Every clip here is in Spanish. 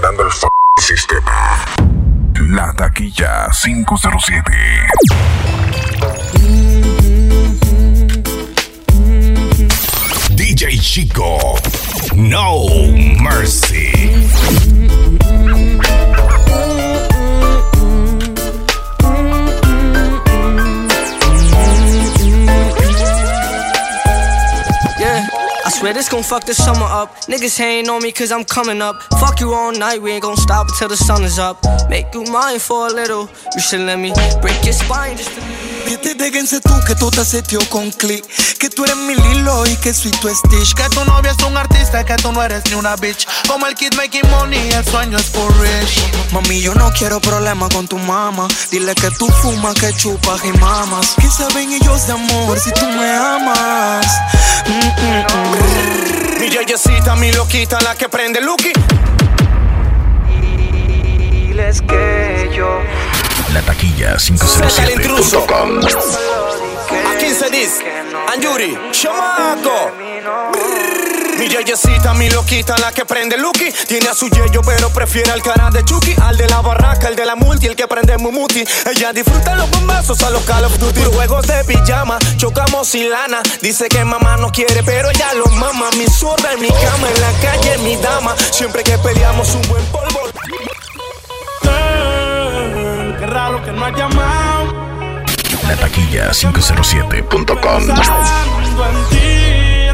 comandando el sistema. La taquilla 507. DJ Chico. No mercy. I swear this gon' fuck the summer up. Niggas hating on me cause I'm coming up. Fuck you all night, we ain't gon' stop until the sun is up. Make you mine for a little. You should let me break your spine just to. Vete, déjense tú que tú te seteo con click Que tú eres mi Lilo y que soy tu Stitch Que tu novia es un artista, que tú no eres ni una bitch Como el kid making money, el sueño es for rich Mami, yo no quiero problemas con tu mamá Dile que tú fumas, que chupas y mamas ¿Qué saben ellos de amor si tú me amas? Mm, mm, mm. Mi yeyecita, mi loquita, la que prende Lucky. Diles que yo La taquilla Suelta el intruso. 507.com. A 15 dis. Anjuri, chamaco. Mi yeyecita, mi loquita, la que prende Lucky. Tiene a su yeyo, pero prefiere al cara de Chucky. Al de la barraca, el de la multi, el que prende Mumuti. Ella disfruta los bombazos a los Call of Duty. Juegos de pijama, chocamos sin lana. Dice que mamá no quiere, pero ella lo mama. Mi zorra en mi cama, en la calle, mi dama. Siempre que peleamos, un buen polvo. Raro que no has llamado. La taquilla 507.com.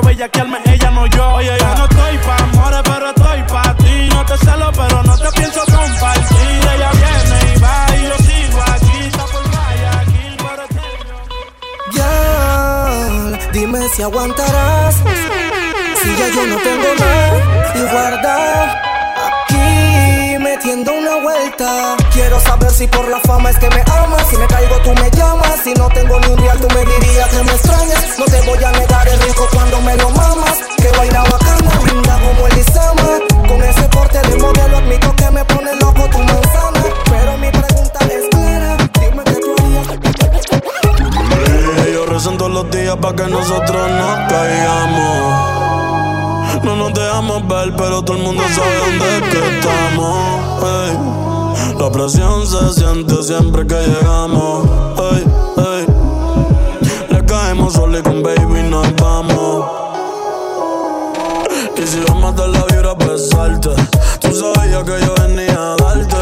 a bellaquearme, ella no yo. Oye, yo no estoy pa' amores, pero estoy pa' ti. No te celo, pero no te pienso compartir. Ella viene y va y yo sigo aquí. Está por Guayaquil, pero tengo- Ya, dime si aguantarás. Si ya yo no tengo nada y guarda aquí metiendo Quiero saber si por la fama es que me amas. Si me caigo, tú me llamas. Si no tengo ni un real, tú me dirías que me extrañas. No te voy a negar el rico cuando me lo mamas. Que baila bacana, linda como Elisama. Con ese porte de modelo, admito que me pone loco tu manzana. Pero mi pregunta es clara. Dime que tú harías. Ellos rezan todos los días para que nosotros no caigamos. No nos dejamos ver, pero todo el mundo sabe dónde es que estamos. La presión se siente siempre que llegamos. Le caemos solo y con baby nos vamos. Y si vamos a la vibra, salte. Tú sabías que yo venía a darte.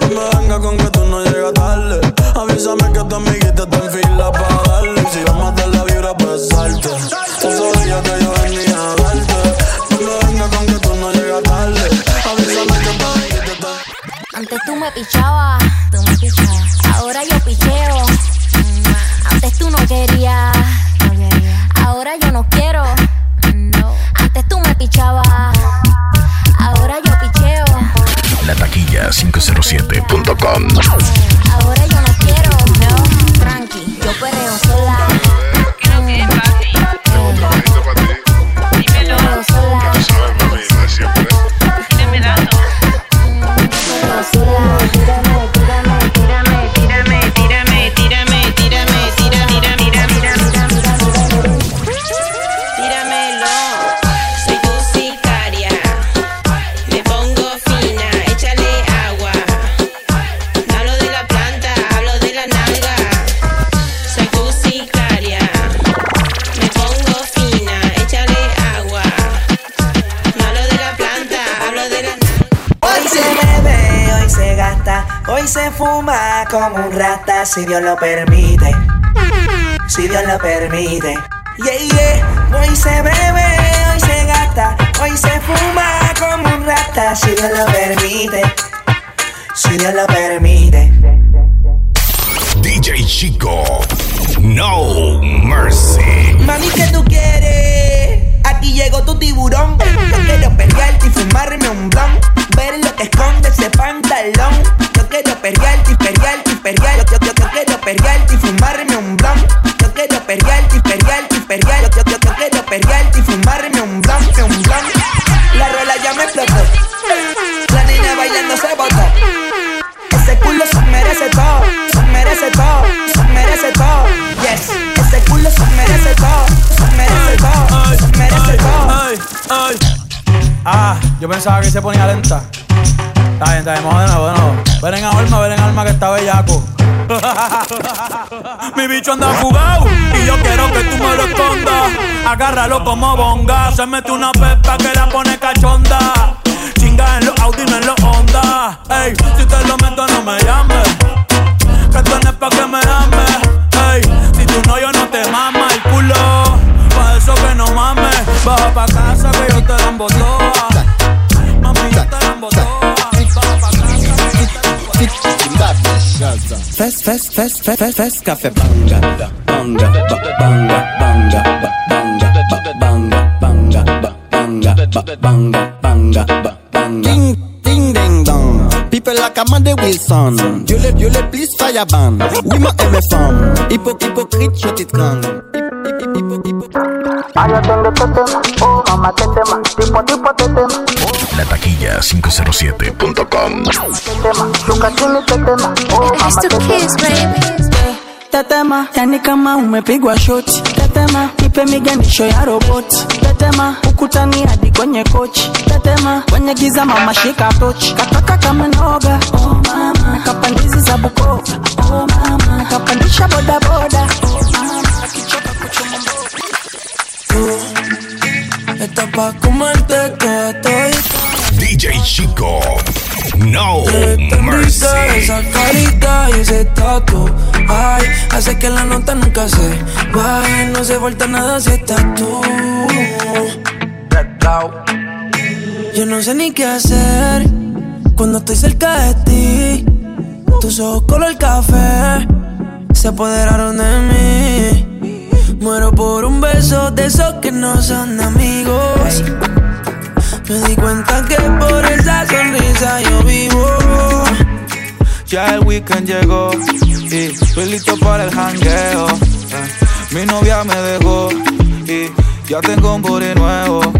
No me venga con que tú no llegas tarde. Avísame que tu amiguita está en fila para darle. Y si vamos a la vibra, salte. Tú sabías que yo venía a darte. No que tú no llegas tarde. Avísame que amiguita está Antes tú me pichabas, tú me pichabas. Ahora yo picheo. Antes tú no querías, ahora yo no quiero. Antes tú me pichabas, ahora yo picheo. La taquilla 507.com. si Dios lo permite. Si Dios lo permite. Yeah, yeah. Hoy se bebe, hoy se gasta, hoy se fuma como un rata. Si Dios lo permite. Si Dios lo permite. DJ Chico, no mercy. Mami, ¿qué tú quieres? Aquí llegó tu tiburón. Yo quiero pelearte y fumarme un blon. Ver lo que esconde ese pantalón. Yo quiero pelearte y pelearte y pelearte perrearte y fumarme un blunt. Yo quiero perrearte y perrearte y perrearte. Yo, yo, yo, quiero perrearte y fumarme un blunt, un blunt. La rola ya me explotó. La niña bailando se botó. Ese culo se merece todo, se merece todo, se merece todo. Yes, ese culo se merece todo, se merece todo, se merece todo. Ah, yo pensaba que se ponía lenta. Está bien, está bien, vamos de nuevo, de nuevo. Ven en alma, ven en alma que está bellaco. Mi bicho anda fugado y yo quiero que tú me lo escondas. Agárralo como bonga. Se mete una pepa que la pone cachonda. Chinga en los Audi, no en los Honda. Ey, si te lo meto, no me llames. Que tú no es pa' que me ames. Ey, si tú no, yo no te mama el culo. Pa' eso que no mames. Baja pa' casa que yo te dan toa. Fes, fes, fes, fes, fes, fes, ka fe banga, banga, banga, banga, banga, banga, banga, banga, banga, banga, banga, banga. Ding, ding, ding, dong. People like Amanda Wilson. You le, you le, please fire ban. Oui, ma aime femme. Hypocrite, hypocrite, je t'y La taquilla 507.com. It's the kiss, baby. Tetema, yani kama umepigwa shoti. Tetema, ipe miganisho ya roboti. Tetema, ukutani hadi kwenye kochi. Tetema, kwenye giza mama shika tochi. Kataka kama noga, oh mama. Nakapandizi za Bukoba, oh mama. Nakapandisha boda Está pa' comerte toda, todita. DJ Chico. No mercy. esa carita y ese tatu Ay, hace que la nota nunca se baje No se falta nada si estás tú Yo no sé ni qué hacer Cuando estoy cerca de ti Tus ojos color café Se apoderaron de mí Muero por un beso de esos que no son amigos me di cuenta que por esa sonrisa yo vivo. Ya el weekend llegó y estoy listo para el jangueo. Eh, Mi novia me dejó y ya tengo un booty nuevo.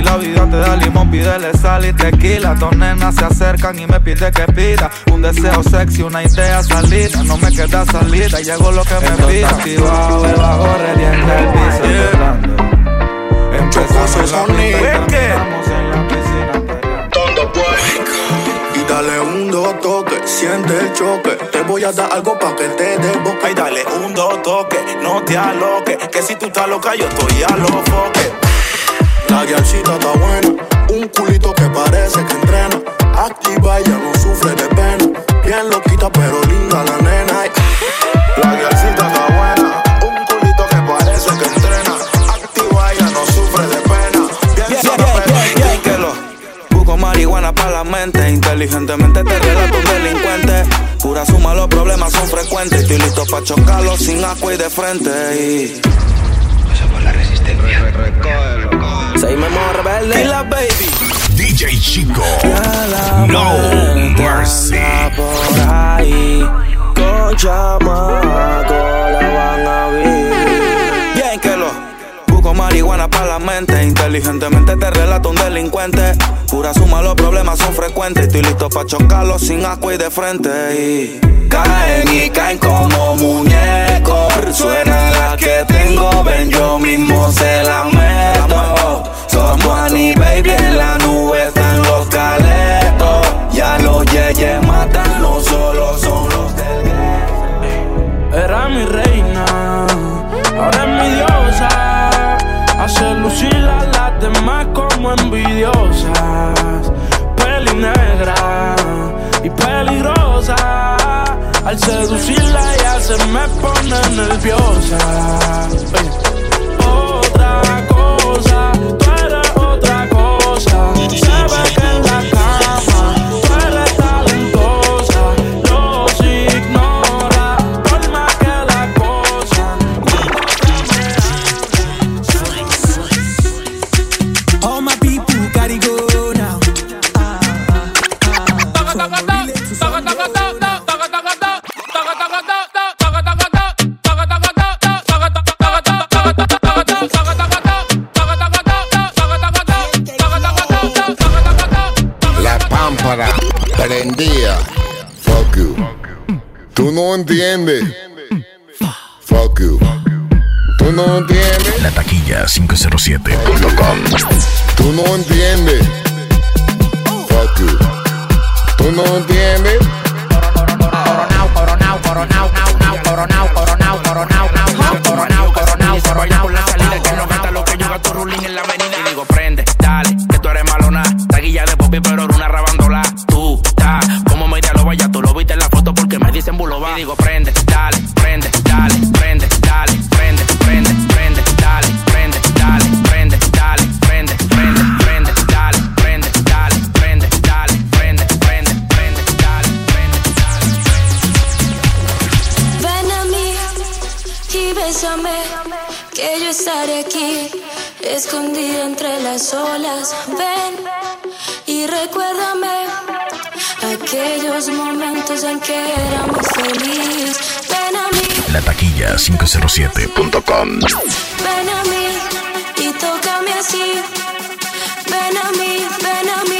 Si la vida te da limón, pídele sal y tequila. Dos nenas se acercan y me pide que pida un deseo sexy, una idea salida. No me queda salida, llegó lo que me pida. activado, el bajo revienta el piso temblando. Empezamos en la pista, estamos en la piscina. Y dale un dos toque, siente el choque. Te voy a dar algo pa' que te desboque. Ay, dale un dos toque, no te aloques. Que si tú estás loca, yo estoy a los foques. La guialcita está buena, un culito que parece que entrena. Activa, ella no sufre de pena. Bien loquita, pero linda la nena. La guialcita está buena, un culito que parece que entrena. Activa, ella no sufre de pena. Bien sana, pero Dígelo. Busco marihuana para la mente. Inteligentemente te relato un delincuente. Pura suma, los problemas son frecuentes. Estoy listo para chocarlos sin agua y de frente. Y... Seguimos rebelde. Y la baby. DJ Chico. la No mercy. por ahí. Con chamaco la van a ver. Marihuana para la mente. Inteligentemente te relato un delincuente. Pura suma, los problemas son frecuentes. Estoy listo para chocarlos sin agua y de frente. Y caen y caen como muñecos. Suena la que tengo, ven, yo mismo se la meto. Somos Annie, baby, en la nube están los caletos. Ya los yeyes matan, no solo son los del Era mi reina, Hace lucir a las demás como envidiosas. Peli negra y peligrosa. Al seducirla ya se me pone nerviosa. estaré aquí, escondida entre las olas. Ven y recuérdame aquellos momentos en que éramos felices. Ven a mí. La taquilla 507.com. Ven a mí y tócame así. Ven a mí, ven a mí.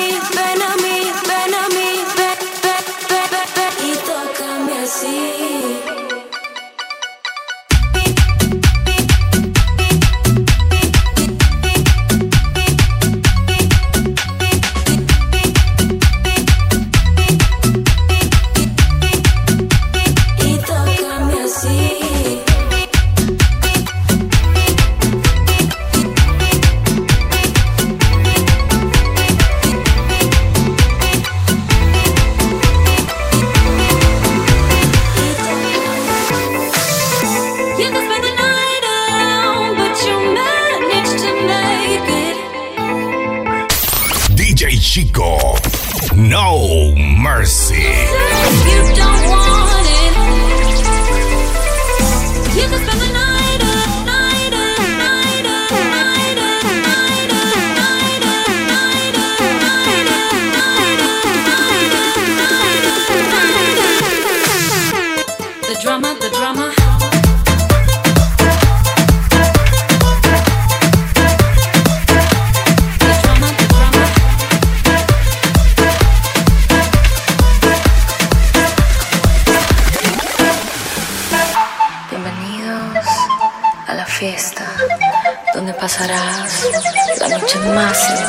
DJ Chico. No mercy. Master.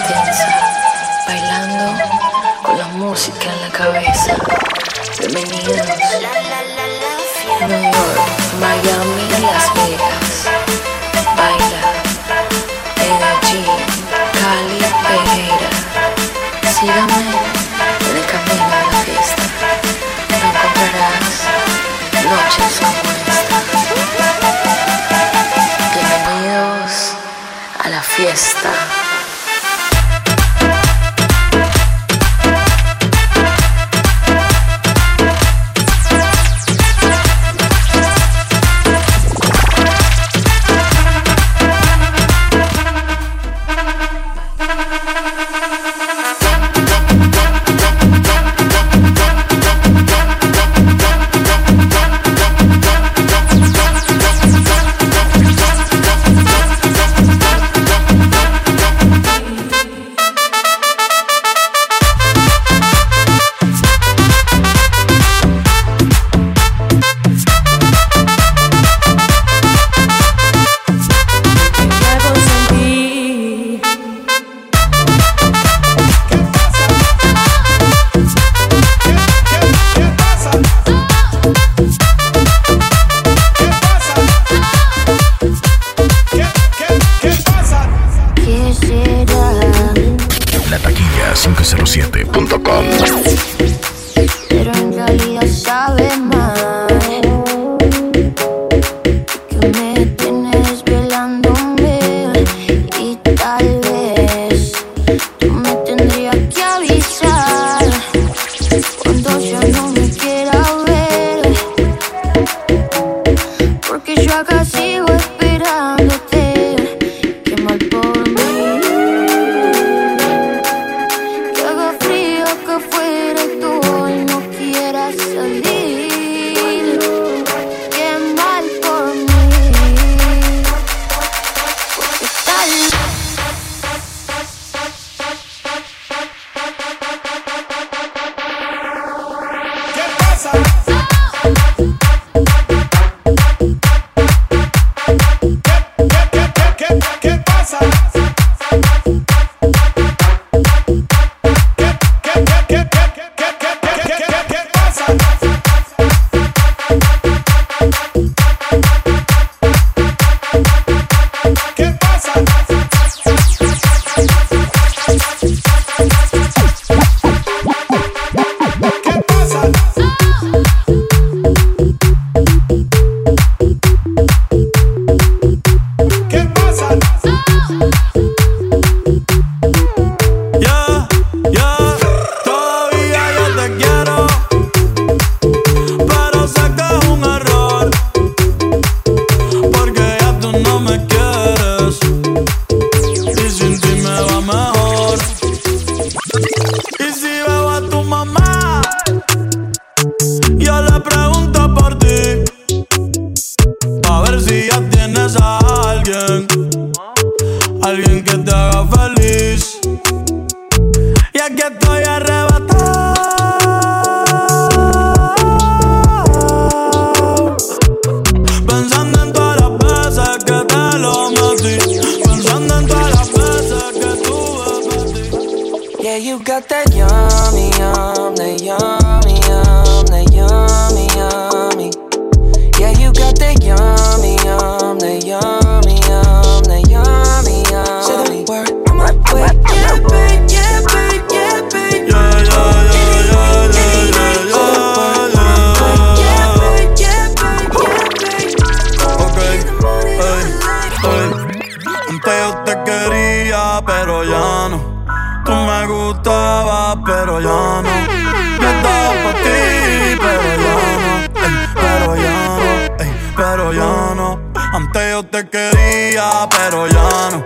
pero ya no.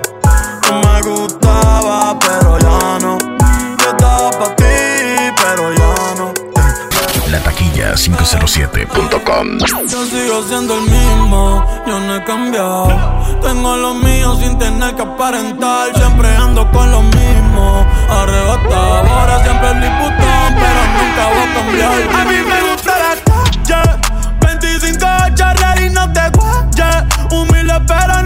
Tú me gustaba, pero ya no. Yo estaba para ti, pero ya no. La taquilla 507.com Yo sigo siendo el mismo, yo no he cambiado. Tengo lo mío sin tener que aparentar. Siempre ando con lo mismo. Arrebatado, ahora siempre el diputado, pero nunca voy a cambiar. A mí me gusta la calle, 25 charreras y no te guayes. Humilde, pero no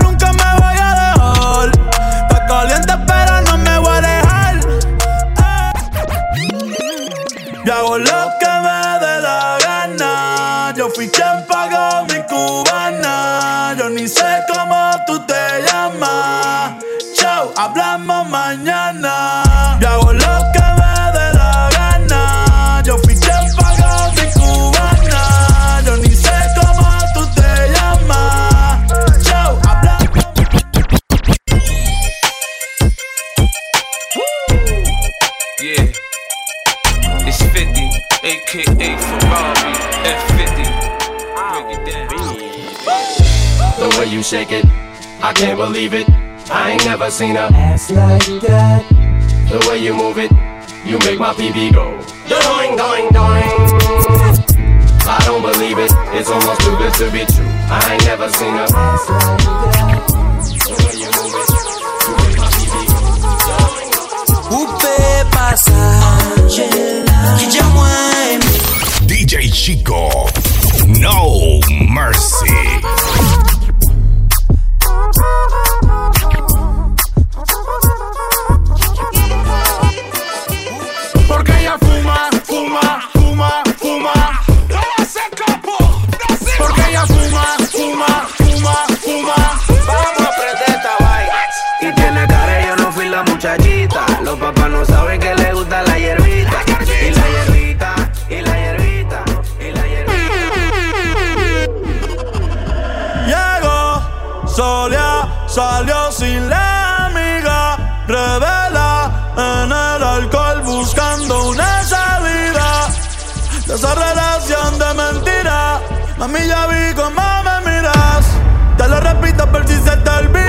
aka F50. Break it down. The way you shake it, I can't believe it. I ain't never seen a ass like that. The way you move it, you make my PB go. Doing, doing, doing. I don't believe it, it's almost too good to be true. I ain't never seen a ass like that. The way you move it, you make my PB go. Upe pasa, Kija mwem. DJ Chico. No mercy. Esa relación de mentira. Mami, ya vi cómo me miras. Te lo repito por si se te olvida.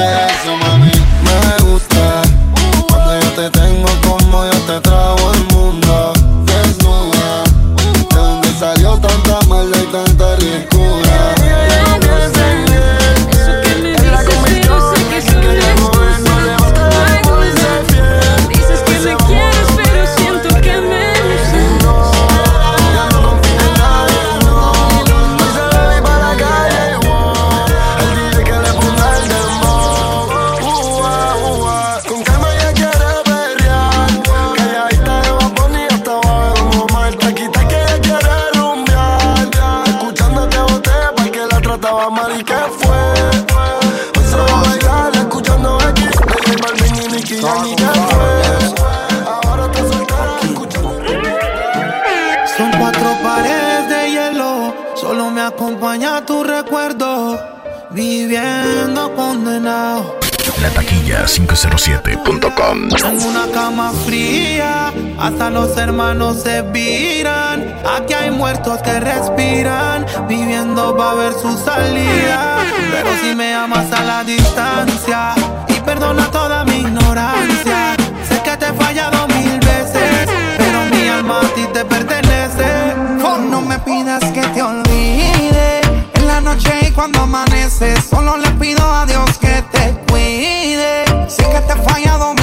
pienses eso, muertos que respiran, viviendo va a ver su salida. Pero si me amas a la distancia y perdona toda mi ignorancia. Sé que te he fallado mil veces, pero mi alma a ti te pertenece. No me pidas que te olvide en la noche y cuando amanece. Solo le pido a Dios que te cuide. Sé que te he fallado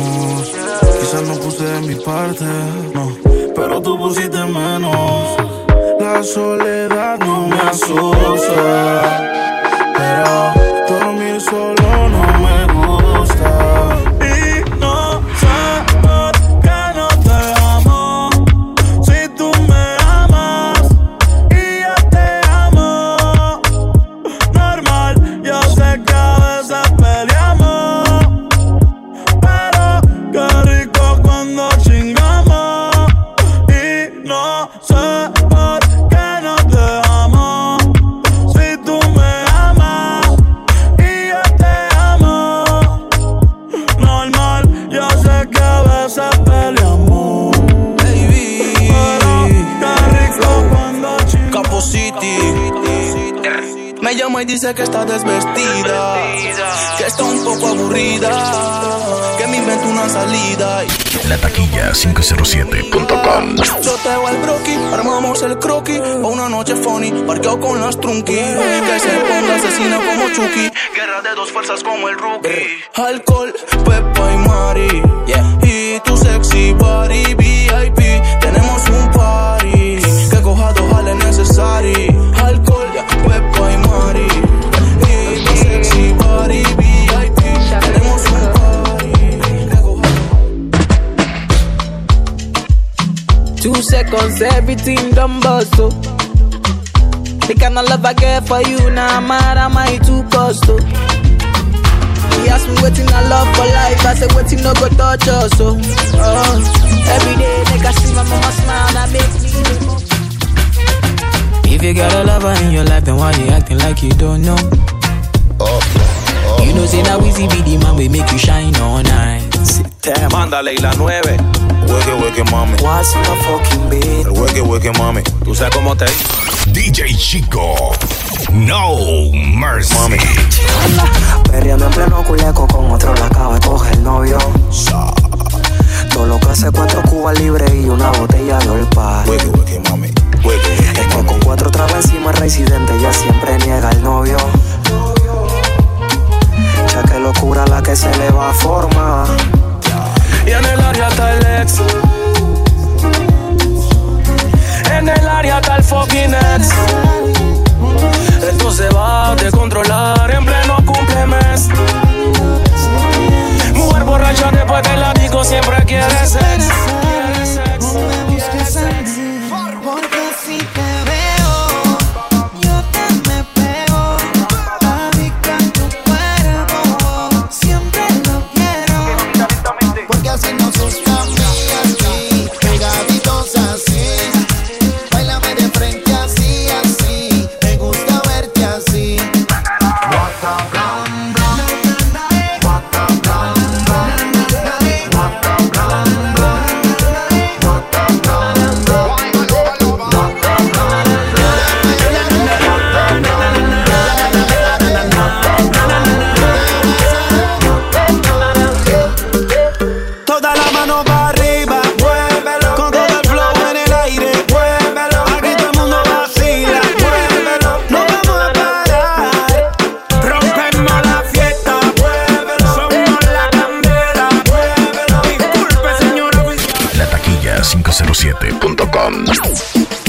sabemos. Quizás no puse de mi parte, no, pero tú pusiste menos. La soledad no me asusta, pero dormir solo dice que está desvestida, que está un poco aburrida, que me invento una salida. La taquilla 507.com. Yo te hago el broqui, armamos el croquis, pa' una noche funny, parqueado con las trunky. Que se ponga asesina como Chucky, guerra de dos fuerzas como el rookie. Alcohol, Pepa y Mari, y seconds, everything done bust, oh. The kind of love I get for you, now I'm mad, am I too cost, oh. He asked me waiting I love for life, I said waiting no go touch us, oh. oh. Every day, make I see my mama smile, that make me. If you got a lover in your life, then why you acting like you don't know? Oh, oh, You know, say now easy be the man we make you shine all night. Mándale y la 9. Hueque, hueque, mami. What's my fucking beat? El hueque, hueque, mami. Tú sabes cómo te. DJ Chico. No mercy. Mami. Perreando en pleno culeco con otro la acaba de coger el novio. Todo lo que hace cuatro cubas libres y una botella de olpa. Hueque, hueque, mami. Hueque, Es que con cuatro trabas encima residente ya siempre niega el novio. Ya que locura la que se le va a formar. Y en el área está el. 97.com.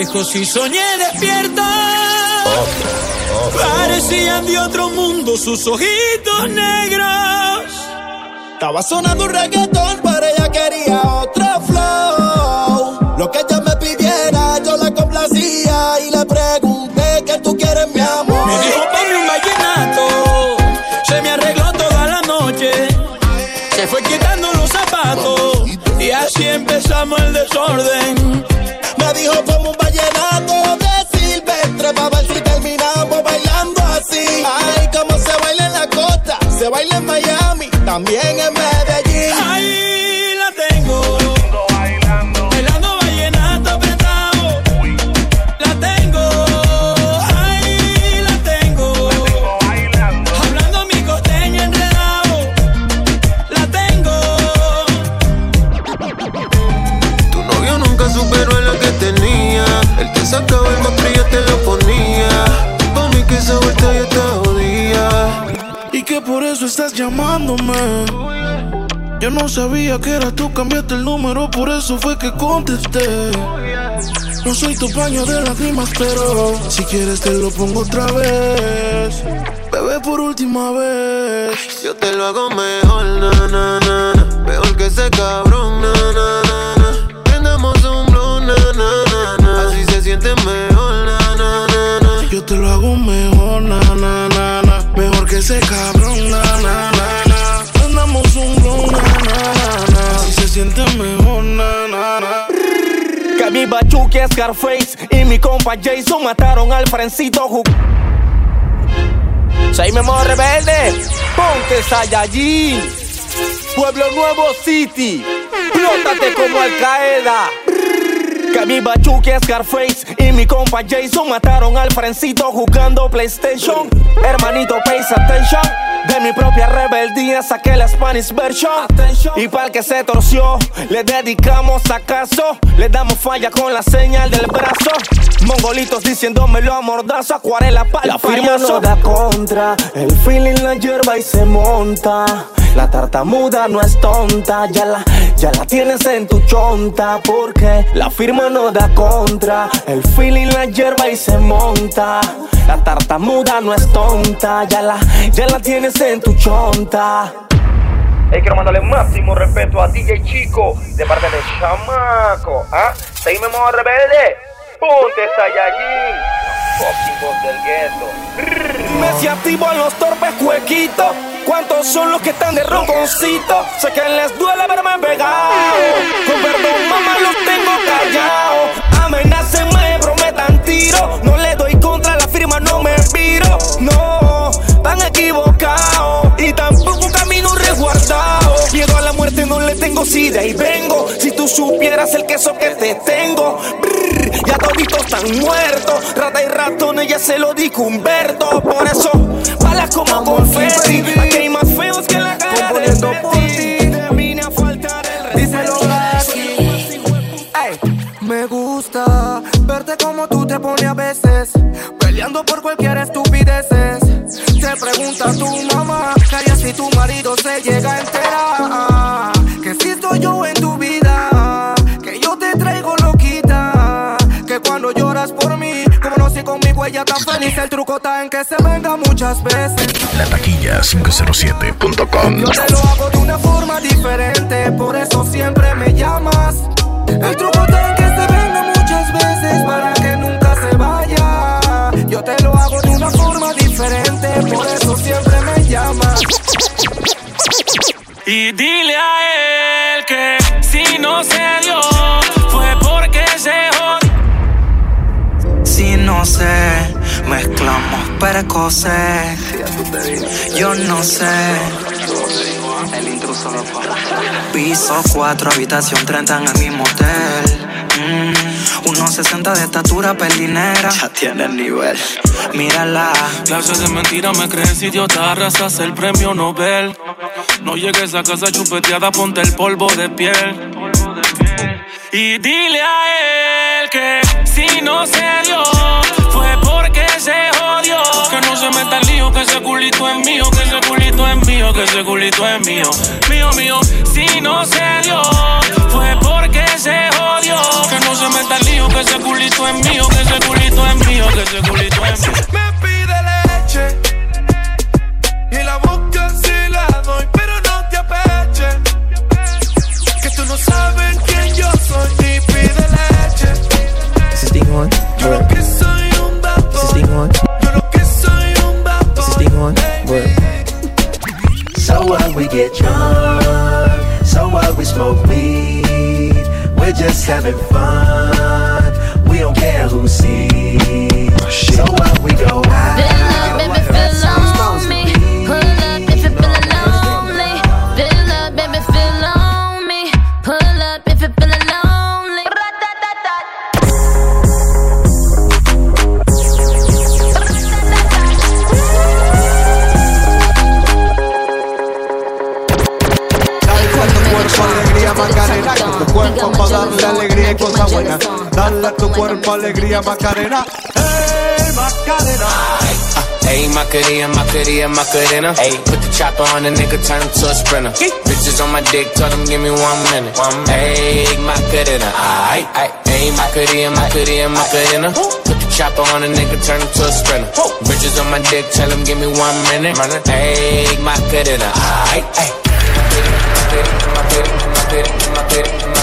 lejos y soñé despierta. Parecían de otro mundo sus ojitos negros. Estaba sonando un reggaetón, pero ella quería otro flow. Lo que ella me pidiera, yo la complacía y le pregunté que tú quieres mi amor. Me dijo ponme un vallenato. Se me arregló toda la noche. Se fue quitando los zapatos. Y así empezamos el desorden. Dijo como un vallenato de Silvestre para ver si terminamos bailando así. Ay, cómo se baila en la costa, se baila en Miami, también en Medellín. Eso estás llamándome. Yo no sabía que era tú, cambiaste el número, por eso fue que contesté. No soy tu paño de lágrimas, pero si quieres te lo pongo otra vez. Bebé, por última vez. Yo te lo hago mejor, na, na, na, na. Mejor que ese cabrón, na, na, na, na. Prendamos un blow, na, na, na, na. Así se siente mejor, na, na, na, na. Yo te lo hago mejor, na, na, na. Ese cabrón, na, na, na, na. Andamos un blow, na, na, na, na. Así se siente mejor, na, na, na. Que mi Bachuki, Scarface y mi compa Jason mataron al Frencito Ju. Soy Memo Rebelde, ponte Saiyajin. Pueblo Nuevo City, plótate como Al Qaeda. Que mi Bachuki, Scarface y mi compa Jason mataron al Frencito jugando PlayStation. Hermanito, pay attention. De mi propia rebeldía saqué la Spanish version. Y para el que se torció, le dedicamos acaso. Le damos falla con la señal del brazo. Mongolitos diciéndomelo a mordazo, acuarela para La firma no da contra, el feeling la hierba y se monta. La tartamuda no es tonta, ya la, ya la tienes en tu chonta. Porque la firma no da contra, el feeling la hierba y se monta. La tartamuda no es tonta, ya la, ya la tienes en tu chonta. Hey, quiero mandarle máximo respeto a DJ Chico de parte de Chamaco. ¿Ah? Seguime modo rebelde. Ponte Saiyajin. Voz del gueto. Me si activo en los torpes huequitos. ¿Cuántos son los que están de ronconcito? Sé que les duele verme pegado. Con perdón, mamá, los tengo callados. Amenacen, me prometan tiro. No le doy contra la firma, no me viro. No, tan equivocados. le tengo sida y vengo. Si tú supieras el queso que te tengo, brr, ya toditos están muertos. Rata y ratones, ya se lo dijo Humberto. Por eso, balas como confeti. Aquí hay más feos que la cara de Me gusta verte como tú te pones a veces, peleando por cualquier estupideces. Te pregunta tu mamá, calla si tu marido se llega a enterar. Que si estoy yo en tu vida, que yo te traigo loquita, que cuando lloras por mí, como no sé conmigo ella tan feliz, el truco está en que se venga muchas veces. La taquilla 507.com. Yo te lo hago de una forma diferente, por eso siempre me llamas. El truco está en que se venga muchas veces para que nunca se vaya. Yo te lo hago de una forma diferente, por eso siempre me llamas. Y dile a él que si no se dio, fue porque se jodió. Si no sé, mezclamos precoces. Yo no sé. El intruso lo Piso 4, habitación 30 en el mismo hotel. Mm, 1.60 de estatura, pelinera. Ya tiene el nivel. Mírala. Clase de mentira me crees idiota, arrasas el premio Nobel. No llegues a casa chupeteada, ponte el polvo de piel. Y dile a él que si no se dio, el lío, que ese culito es mío, que ese culito es mío, que ese culito es mío. Mío, mío, si no se dio, fue porque se jodió. Que no se meta el lío, que ese culito es mío, que ese culito es mío, que ese culito es mío. Me pide leche Word. So what we get drunk, so what we smoke weed. We're just having fun. We don't care who sees. Oh, so what we go out. Dale a tu cuerpo alegría Macarena, hey Macarena. Ayy, Macarena, Macarena, Macarena. Ayy, put the chopper on the nigga, turn him to a sprinter. Bitches on my dick, tell them give me one minute. Ayy, Macarena, aight, aight. Ayy, Macarena, Macarena, Macarena. Put the chopper on the nigga, turn him to a sprinter. Bitches on my dick, tell them give me one minute. Ayy, Macarena, aight, aight.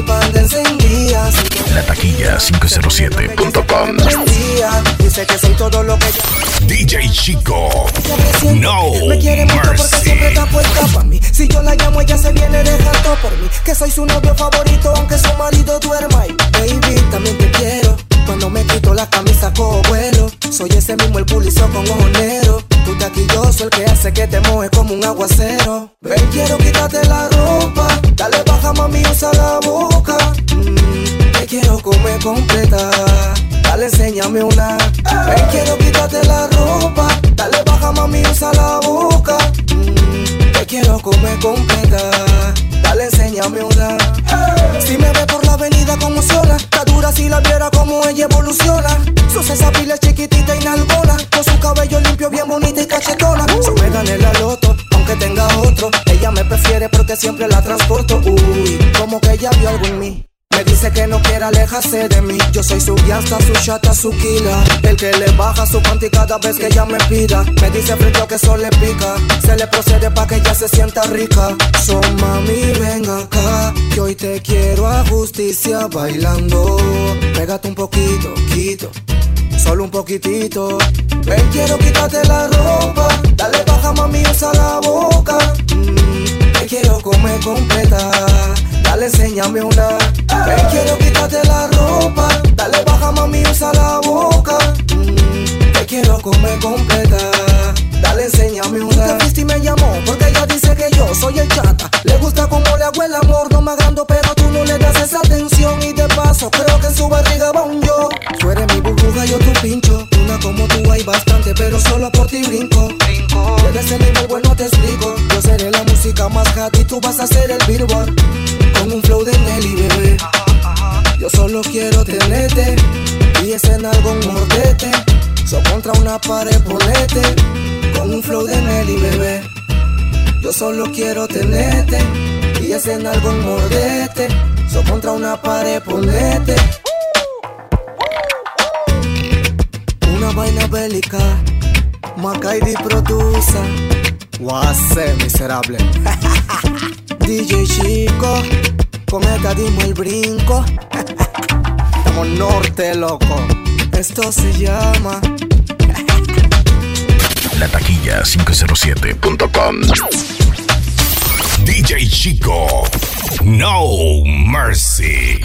cuando me ve la taquilla 507.com. Encendida, Dice que soy todo lo que yo DJ Chico. No Me quiere mucho porque siempre está puesta para mí. Si yo la llamo, ella se viene de rato por mí. Que soy su novio favorito, aunque su marido duerma. Y baby, también te quiero. Cuando me quito la camisa, cojo vuelo. Soy ese mismo el pulizo con ojo negro. Tú taquilloso, el que hace que te moje como un aguacero. Ven, quiero quitarte la ropa. Dale, baja, mami, usa la boca. Mm, te quiero comer completa. Dale, enséñame una. Ven, quiero quitarte la ropa. Dale, baja, mami, usa la boca. Mm, te quiero comer completa. Dale, enséñame una. Si me ve por la avenida como sola, está dura si la viera como ella evoluciona. Sus esa pila chiquitita y nalgona, con su cabello limpio, bien bonita y cachetona. Me gané la loto, aunque tenga otro. Ella me prefiere porque siempre la transporto. Uy, como que ella vio algo en mí. Me dice que no quiere alejarse de mí. Yo soy su fianza, su chata, su killer. El que le baja su panty cada vez que ella me pida. Me dice frito que eso le pica. Se le procede pa' que ella se sienta rica. So mami, ven acá. Que hoy te quiero a justicia bailando. Pégate un poquito, quito. Solo un poquitito. Ven, quiero quitarte la ropa. Dale baja, mami, usa la boca. Mm, te quiero comer completa. Dale, enséñame una. Ven, quiero quitarte la ropa. Dale, baja, mami, usa la boca. Mm, te quiero comer completa. Dale, enséñame una. Te y me llamó porque ella dice que yo soy el chata. Le gusta como le hago el amor, no me agrando, pero tú no le das esa atención. Y de paso, creo que en su barriga por ti brinco. Tienes el nivel bueno, te explico. Yo seré la música más hot y tú vas a ser el billboard. Con un flow de Nelly, bebé. Yo solo quiero tenerte y ese en algo mordete. So contra una pared ponete con un flow de Nelly, bebé. Yo solo quiero tenerte y ese en algo mordete. So contra una pared ponete. Una vaina bélica, Macaidi produce. Guase, miserable. DJ Chico, cometa dimos el brinco. Estamos norte, loco. Esto se llama La taquilla 507.com. DJ Chico. No mercy.